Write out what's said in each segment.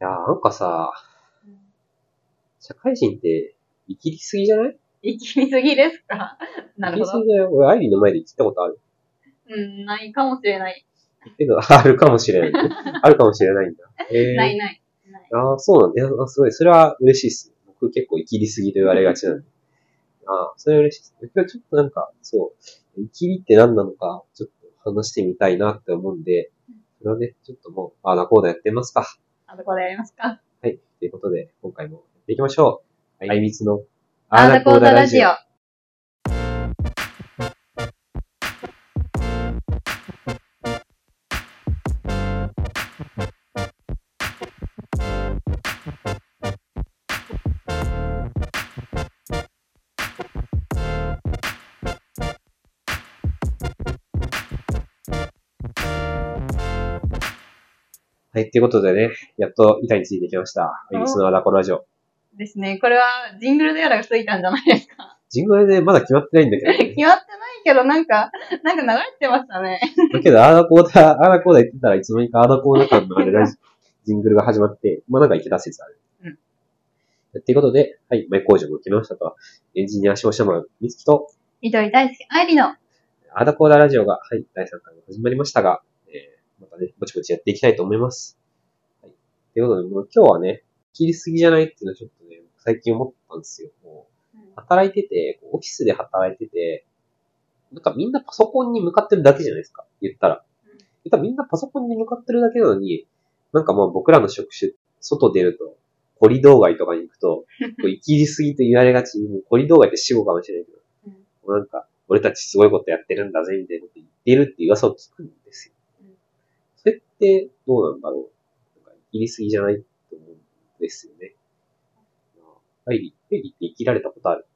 やーなんかさ、社会人って生きりすぎじゃない？生きりすぎですか？なるほど生きりすぎ。じゃない？俺、アイリーの前で聞いたことある。うん、ないかもしれない。けど、あるかもしれない。あるかもしれないんだ。えー、ないない。ないああ、そうなんだ。いやあすごい。それは嬉しいです。僕結構生きりすぎと言われがちなんで。ああ、それは嬉しいです。今日ちょっとなんか、そう、生きりって何なのか、ちょっと話してみたいなって思うんで、それをね、ちょっともう、ああだこうだやってみますか。あそこでやりますか。はい。ということで、今回もやっていきましょう。はい。あいみつの、あーだこーだラジオ。はい。ということでね、やっと板についてきました。あいみつのあだこラジオ。ですね。これはジングルでやらがついたんじゃないですか？ジングルでまだ決まってないんだけど、決まってないけど、なんか、なんか流れてましたね。だけど、あーだこーだ、あーだこーだ言ってたらいつの間にかあーだこーだ感のあれラジジングルが始まって、まあなんかいけた説ある。うん。ということで、はい、前工場も来ましたと、エンジニア商社マン、みつきと、緑大好き、アイリの。あーだこーだラジオが、はい、第3回も始まりましたが、えー、またね、ぼちぼちやっていきたいと思います。はい。ということで、もう今日はね、切りすぎじゃないっていうのはちょっとね、最近思ったんですよ。もう働いてて、オフィスで働いてて、なんかみんなパソコンに向かってるだけじゃないですか。言ったら。うん言ったらみんなパソコンに向かってるだけなのに、なんかまあ僕らの職種、外出ると、コリドー街とかに行くと、こう生きりすぎと言われがちに、もうコリドー街って死後かもしれないけど、うんなんか、俺たちすごいことやってるんだぜ、みたいなこと言ってるって噂を聞くんですよ。うんそれってどうなんだろう。なんか生きりすぎじゃないと思うんですよね。はい、リって生きられたことある。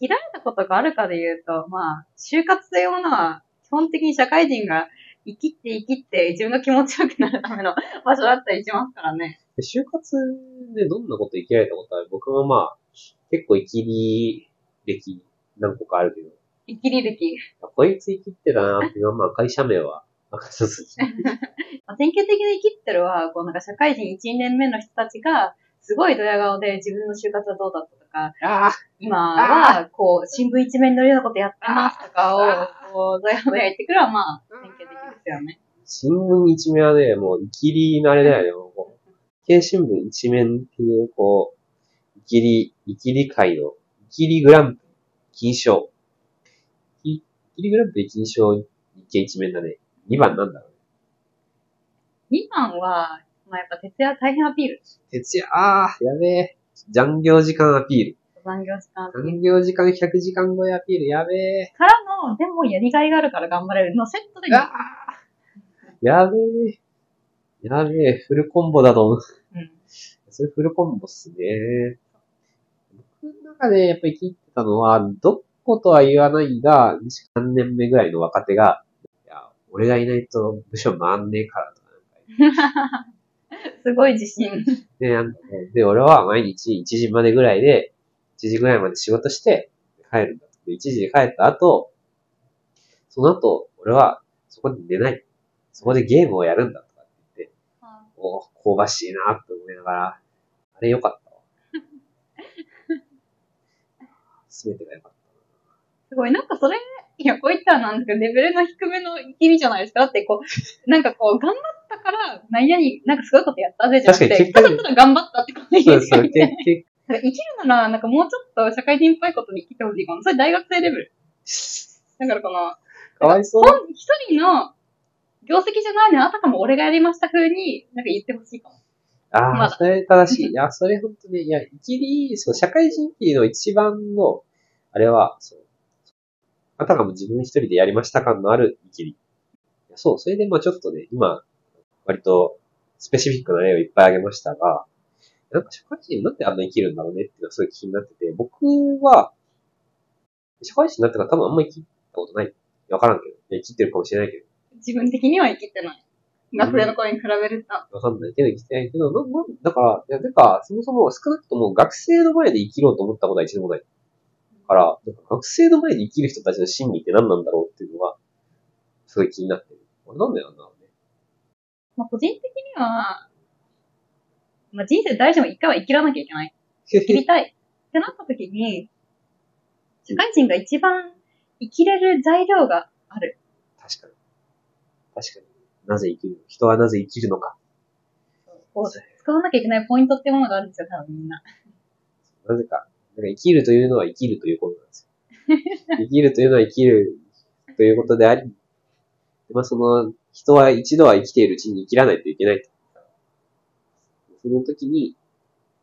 生きられたことがあるかで言うと、まあ、就活というものは、基本的に社会人が生きって生きって自分が気持ちよくなるための場所だったりしますからね。で就活でどんなこと生きられたことある？僕もまあ、結構生きり歴何個かあるけど、生きり歴。こいつ生きってたなっていうのは、まあ会社名は明かさずに。まあ、典型的に生きってるは、こうなんか社会人1、2年目の人たちが、すごいドヤ顔で自分の就活はどうだったとか、ああ今は、こう、新聞一面に載るようなことやってますとかを、こう、ドヤドヤ言ってくるは、まあ、典型的ですよね。新聞一面はね、もう生きりのあれだよね。もう経新聞一面っていう、こう、生きり、生きり会の、生きりグランプリ、金賞。生きりグランプリ金賞日経一面だね。2番なんだろうね。2番は、まあやっぱ徹夜大変アピール。徹夜、ああ、やべえ。残業時間アピール。残業時間アピール。残業時間100時間超えアピール、やべえ。からの、でもやりがいがあるから頑張れるのセットで、あやべえ。やべえ、フルコンボだと思う。うん。それフルコンボっすね。僕の中でやっぱり聞いてたのは、どことは言わないが、3年目ぐらいの若手が、俺がいないと部署回んねえからとかなんか すごい自信。で、なんかねで、俺は毎日1時までぐらいで、1時ぐらいまで仕事して帰るんだ。で、1時で帰った後、その後、俺はそこで寝ない。そこでゲームをやるんだとかって言って、お香ばしいなって思いながら、あれ良かったわ。すべてが良かっすごい、なんかそれ、いや、こういったらなんですけど、レベルの低めの生きりじゃないですか？だってこう、なんかこう、頑張ったから、何々、なんかすごいことやったぜじゃなくて、ただただ頑張ったって感じた。そうです、よ。ね。生きるなら、なんかもうちょっと社会人っぽいことに生きてほしいかも。それ大学生レベル。だからこの、かわいそう。本一人の業績じゃないのにあたかも俺がやりました風に、なんか言ってほしいかも。ああ、まだそれ正しい。いや、それ本当に、いや、生きり、そう、社会人っていうの一番の、あれは、そう、あたかも自分一人でやりました感のある生きり。そう、それでまあちょっとね、今、割と、スペシフィックな例をいっぱい挙げましたが、なんか社会人なんであんな生きるんだろうねっていうのはすごい気になってて、僕は、社会人になってから多分あんま生きたことない。わからんけど。生きてるかもしれないけど。自分的には生きてない。学生の頃に比べると。わかんないけど、生きてないけど、な、な、だから、いや、てか、そもそも少なくとも学生の前で生きろうと思ったことは一度もない。から、なんか学生の前で生きる人たちの心理って何なんだろうっていうのが、すごい気になってる。あれなんだよな、ね。まあ、個人的には、まあ、人生誰しも一回は生きらなきゃいけない。生きりたい。ってなった時に、社会人が一番生きれる材料がある。確かに。確かに。なぜ生きる人はなぜ生きるのか。こう使わなきゃいけないポイントってものがあるんですよ、多分みんな。なぜか。生きるというのは生きるということなんですよ。生きるというのは生きるということであり、まあその、人は一度は生きているうちに生きらないといけないと。その時に、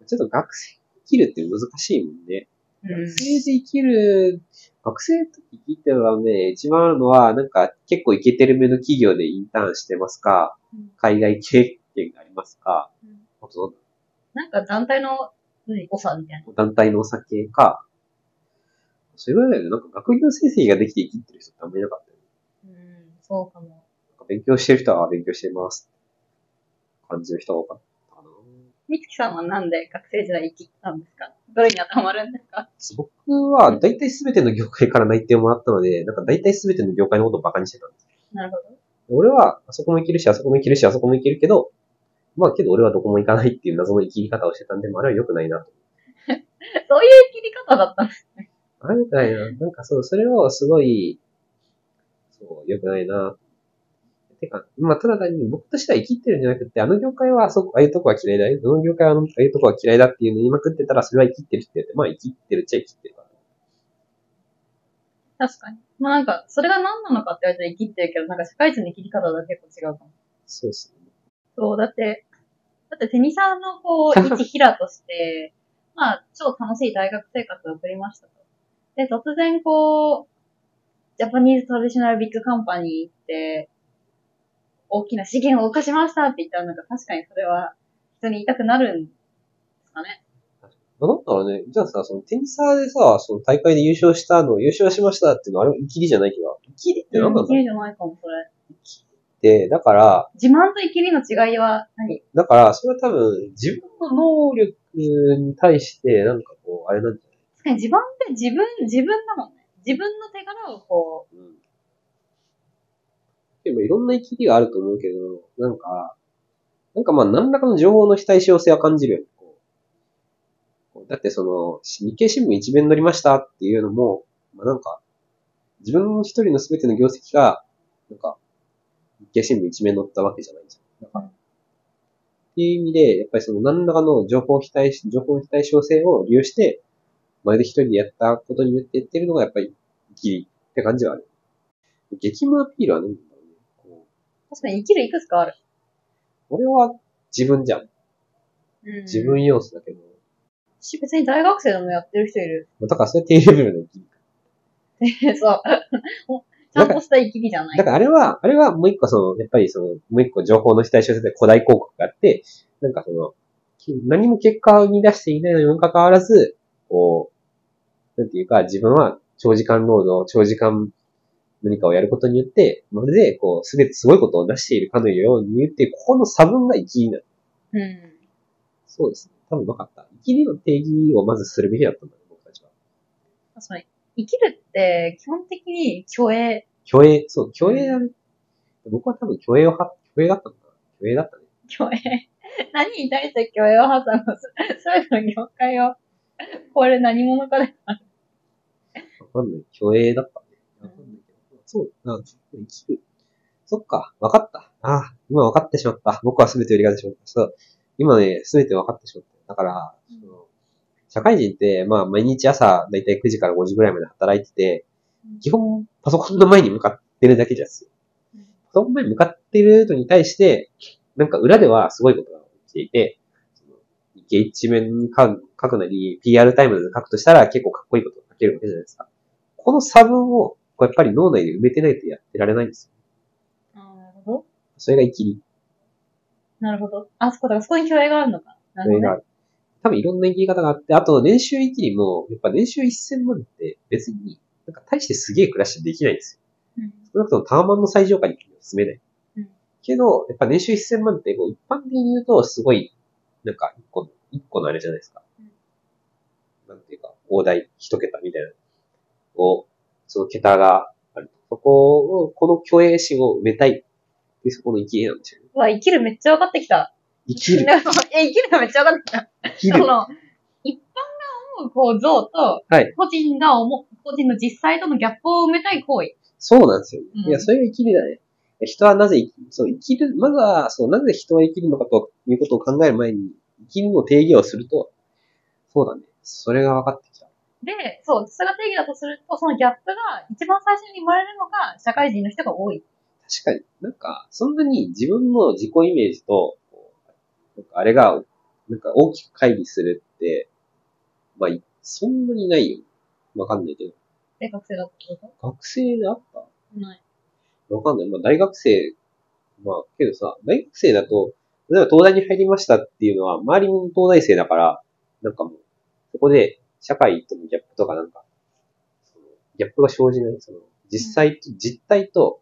ちょっと学生生きるって難しいもんね。うん学生で生きる、学生の時生きてるのはね、一番あるのは、なんか結構イケてる目の企業でインターンしてますか、うん海外経験がありますか、うんなんか団体の、何、長みたいな。団体のお酒か、それぐらいだよね。なんか学業成績ができて生きてる人ってあんまりいなかったよね。うん、そうかも。なんか勉強してる人は勉強してます。感じの人が多かったかな。みつきさんはなんで学生時代生きたんですか？どれに当てはまるんですか？僕は大体全ての業界から内定をもらったので、なんか大体全ての業界のことをバカにしてたんです。なるほど。俺は、あそこも行けるし、あそこも行けるし、あそこも行けるけど、まあけど俺はどこも行かないっていう謎の生きり方をしてたんで、まああれは良くないなと。そういう生きり方だったんですね。あれ良くないな。なんかそう、それをすごい、そう、良くないな。てか、まあただ単に僕としては生きてるんじゃなくて、あの業界はあそこ、ああいうとこは嫌いだよ。あの業界はあのああいうとこは嫌いだっていうのを言いまくってたら、それは生きてるって言って、まあ生きてるっちゃ生きてるから。確かに。まあなんか、それが何なのかって言われたら生きてるけど、なんか社会人の生きり方が結構違うかも。そうですね。そう、だって、だってテニサーのこう、一平として、まあ、超楽しい大学生活を送りましたと。で、突然こう、ジャパニーズトラディショナルビッグカンパニー行って、大きな資源を動かしましたって言ったらなんか確かにそれは人に言いたくなるんですかね。なんだろうね。じゃあさ、そのテニサーでさ、その大会で優勝したの、優勝しましたっていうのは、あれは生きりじゃないけど、生きりって何なんだろう生きりじゃないかも、それ。で、だから、自慢と生きりの違いは何？だから、それは多分、自分の能力に対して、なんかこう、あれなんじゃない？確かに自慢って自分、自分だもんね。自分の手柄をこうん。でもいろんな生きりがあると思うけど、なんか、なんかまあ何らかの情報の非対称性は感じるよね。だってその、日経新聞一面載りましたっていうのも、まあなんか、自分一人の全ての業績が、なんか、日経新聞一面載ったわけじゃないじゃん。だから、っていう意味で、やっぱりその何らかの情報非対、情報非対称性を利用して、まるで一人でやったことによって言ってるのがやっぱり生きりって感じはある。激務アピールは何だろうね。こうう、確かに生きるいくつかある。俺は自分じゃん。うん自分要素だけど。し別に大学生でもやってる人いる。だからそれ低レベルの生きり。そう。おちゃんとした生きりじゃない。だからあれは、あれはもう一個その、やっぱりその、もう一個情報の非対称性で古代広告があって、なんかその、き何も結果を生み出していないのにもかかわらず、こう、なんていうか自分は長時間労働、長時間何かをやることによって、まるでこう、すべてすごいことを出しているかのように言って、ここの差分が生きりなの。うん。そうですね。多分分かった。生きりの定義をまずするべきだったんだね、僕たちは。確かに。生きるって、基本的に虚栄。虚栄、そう、虚栄だね。僕は多分虚栄をは、虚栄だったのかな？虚栄だったね。虚栄。何に対して虚栄を挟む？のすべての業界を、これ何者かで。わかんない。虚栄だったね。わかんないけど。そう、あ、生きる。そっか、わかった。ああ、今わかってしまった。僕は全てを理解してしまった。そう。今ね、全てわかってしまった。だから、その社会人って、まあ、毎日朝、だいたい9時から5時ぐらいまで働いてて、基本、パソコンの前に向かってるだけですよ。パソコンの前に向かってるのに対して、なんか裏ではすごいことが起きていて、その日経一面に書くなり、PR タイムズで書くとしたら結構かっこいいことが書けるわけじゃないですか。この差分を、やっぱり脳内で埋めてないとやってられないんですよ。あーなるほど。それがイキり。なるほど。あ、そこだ、そこに虚栄があるのか。なるほど、ね。多分いろんな生き方があって、あと年収生きりも、やっぱ年収1000万って別に、なんか大してすげえ暮らしできないんですよ。うん少なくともタワマンの最上階に住めない。うんけど、やっぱ年収1000万ってこう一般的に言うとすごい、なんか一個の、一個のあれじゃないですか。うんなんていうか、大台一桁みたいな。を、その桁がある。そこを、この虚栄心を埋めたいっていうそこの生きりなんですよね。うわ、生きるめっちゃ分かってきた。生きる。え、生きるがめっちゃ分かった。生きる。その、一般が思うこう像と、はい個人が思う、個人の実際とのギャップを埋めたい行為。そうなんですよ。うんいや、それが生きるだね。人はなぜ生き、そう、生きる、まずは、そう、なぜ人は生きるのかということを考える前に、生きるの定義をすると、そうだね。それが分かってきた。で、そう、それが定義だとすると、そのギャップが一番最初に生まれるのが社会人の人が多い。確かに。なんか、そんなに自分の自己イメージと、なんかあれが、なんか大きく乖離するって、まあ、いそんなにないよ。わかんないけど。で、学生だった学生であった？とない。わかんない。まあ、大学生、まあ、けどさ、大学生だと、例えば東大に入りましたっていうのは、周りも東大生だから、なんかもう、そこで社会とのギャップとかなんか、そのギャップが生じない。その、実際と、実態と、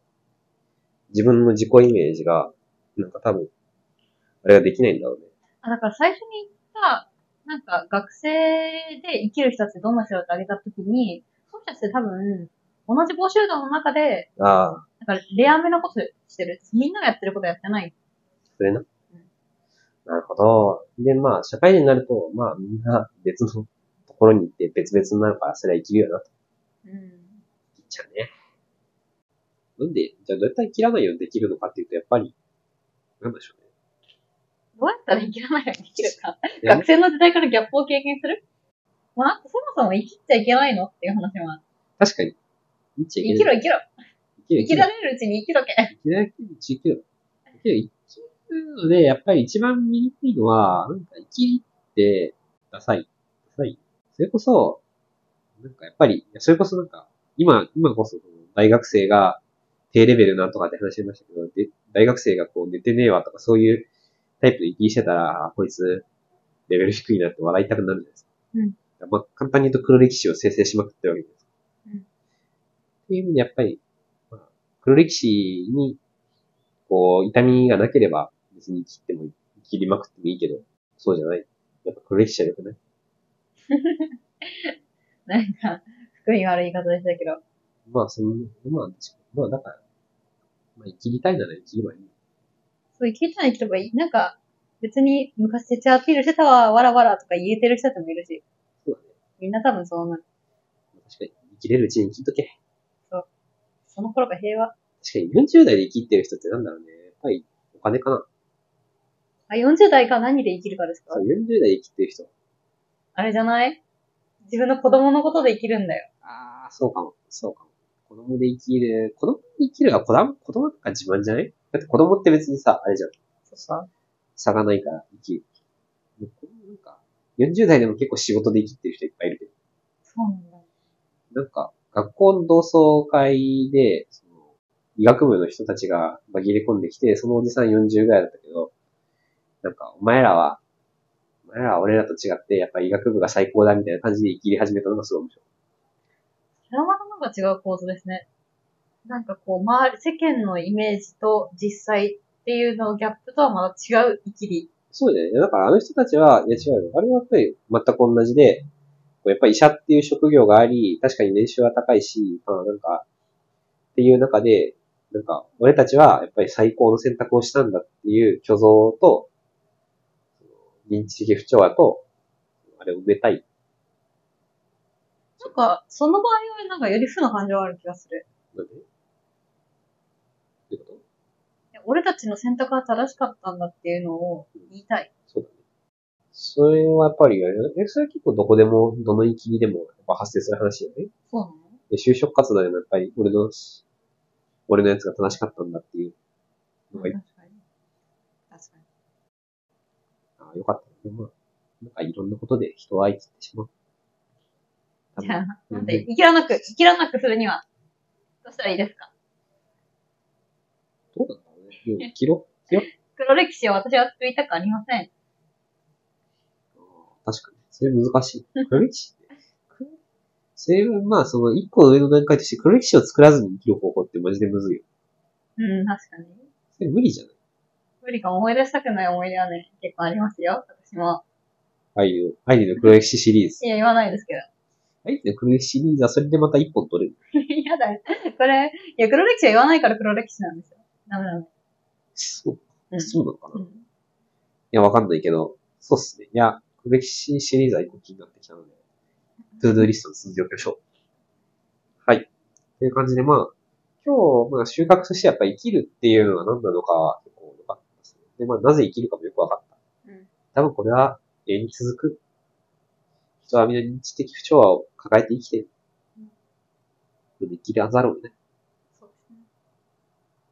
自分の自己イメージが、なんか多分、あれができないんだろうね。あ、だから最初に言った、なんか学生で生きる人たちどんな人だってあげたときに、その人たちって多分、同じ募集団の中で、ああ、なんかレアめなことしてる。みんながやってることやってない。それな。なるほど。で、まあ、社会人になると、まあ、みんな別のところに行って別々になるから、それは生きるよな、とうん。言っちゃうね。なんで、じゃあどうやったら生きらないようにできるのかっていうと、やっぱり、なんでしょうね。どうやったら生きらないようにできるか。学生の時代からギャップを経験する？まあ、そもそも生きちゃいけないの？っていう話もある。確かに。生き。生きろ生きろ。生きられるうちに生きろけ。生きられるうち生きる。生きる、生きるので、やっぱり一番見にくいのは、なんか生きって、ダサい。ダサい。それこそ、なんかやっぱり、それこそなんか、今、今こそ、大学生が低レベルなんとかって話しましたけど、で大学生がこう寝てねえわとかそういうタイプで生きしてたら、あこいつ、レベル低いなって笑いたくなるじゃないですか。うん。まあ、簡単に言うと黒歴史を生成しまくってるわけです。うんっていう意味でやっぱり、まあ、黒歴史に、こう、痛みがなければ、別に生きても、生きりまくってもいいけど、そうじゃない。やっぱ黒歴史は良くない？なんか、福に悪い言い方でしたけど。まあ、その、まあ。まあ、だから、まあ、生きりたいなら生きればいい。そう、生きたら生きればいい。なんか、別に昔徹夜アピールしてたわ、わらわらとか言えてる人たちもいるし、そうだね。みんな多分そうなる。確かに。生きれるうちに生きとけ。その頃が平和。確かに、40代で生きってる人ってなんだろうね。やっぱり、お金かな。あ、40代か何で生きるかですか？そう、40代で生きってる人。あれじゃない？自分の子供のことで生きるんだよ。ああ、そうかも。そうかも。子供で生きる、子供で生きるは子供、子供が自慢じゃない？だって子供って別にさ、あれじゃん。さ、差がないから生きる。もうなんか、40代でも結構仕事で生きてる人いっぱいいるけど。そうなんだ。なんか、学校の同窓会で、その医学部の人たちが紛れ込んできて、そのおじさん40ぐらいだったけど、なんか、お前らは、お前らは俺らと違って、やっぱ医学部が最高だみたいな感じで生きり始めたのがすごい面白い。それはまたなんか違う構図ですね。なんかこう、周り、世間のイメージと実際っていうのギャップとはまた違う生きり。そうだよね。だからあの人たちは、いや違うよ。あれはやっぱり全く同じで、やっぱり医者っていう職業があり、確かに年収は高いし、まあなんか、っていう中で、なんか、俺たちはやっぱり最高の選択をしたんだっていう虚像と、認知的不調和と、あれを埋めたい。なんか、その場合はなんかより負の感情がある気がする。なんで？どういうこと？俺たちの選択は正しかったんだっていうのを言いたい。そうだね。それはやっぱり、え、それは結構どこでも、どの生きりでもやっぱ発生する話だよね。そうなの？で、就職活動でもやっぱり、俺の、俺のやつが正しかったんだっていうのが、確かに。確かに。ああ、よかったね。まあ、なんかいろんなことで人を愛切ってしまう。じゃあ、なんで、生きらなく、生きらなくするには、どうしたらいいですか？なんだろうね。でも切ろ切ろ黒歴史を私は作りたくありません。確かに。それ難しい。黒歴史それはまあ、その一個上の段階として黒歴史を作らずに生きる方法ってマジでむずいよ。うん、確かに。それ無理じゃない？無理か思い出したくない思い出はね、結構ありますよ。私も。アイリの、アイリの黒歴史シリーズい。や、言わないですけど。アイリの黒歴史シリーズはそれでまた一本取れる。やだ。これ、いや、黒歴史は言わないから黒歴史なんですよ。ダメダメ。そう、うんそうなのかな、うん。や、わかんないけど、そうっすね。いや、歴史シリーズは一個気になってきたので、 to do リストの続きをおきましょう。はい。という感じで、まあ、今日、まあ、収穫としてやっぱりイキるっていうのが何なのかは結構良かったですね。で、まあ、なぜイキるかもよくわかった。うん。多分これは永遠に続く。人はみんな認知的不調和を抱えて生きてる。ので生きらざるを得ない。そうですね。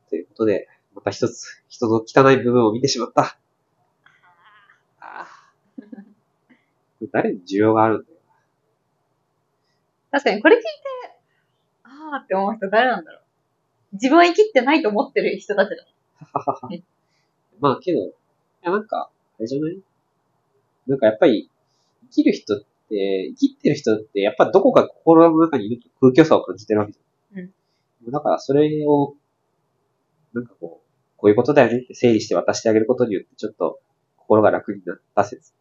ということで、また一つ、人の汚い部分を見てしまった。ああ。誰に需要があるんだよ。確かに、これ聞いて、あーって思う人誰なんだろう。自分は生きってないと思ってる人たちだ。まあけど、いやなんか、あれじゃない？なんかやっぱり、生きる人って、生きってる人って、やっぱどこか心の中にいると空虚さを感じてるわけじゃん。うん。だからそれを、なんかこう、こういうことだよねって整理して渡してあげることによって、ちょっと心が楽になった説。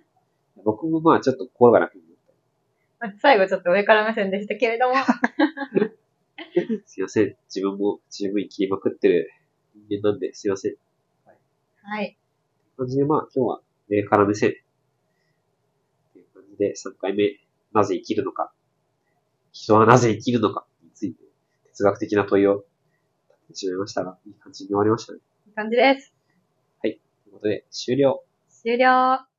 僕もまあちょっと心が楽になった。まあ最後ちょっと上から目線でしたけれども。すいません。自分も十分生きまくってる人間なんで、すいません。はい。感じで、まあ、今日は上から目線。という感じで、3回目、なぜ生きるのか。人はなぜ生きるのかについて、哲学的な問いを立ててしまいましたが、いい感じに終わりましたね。いい感じです。ということで、終了。終了。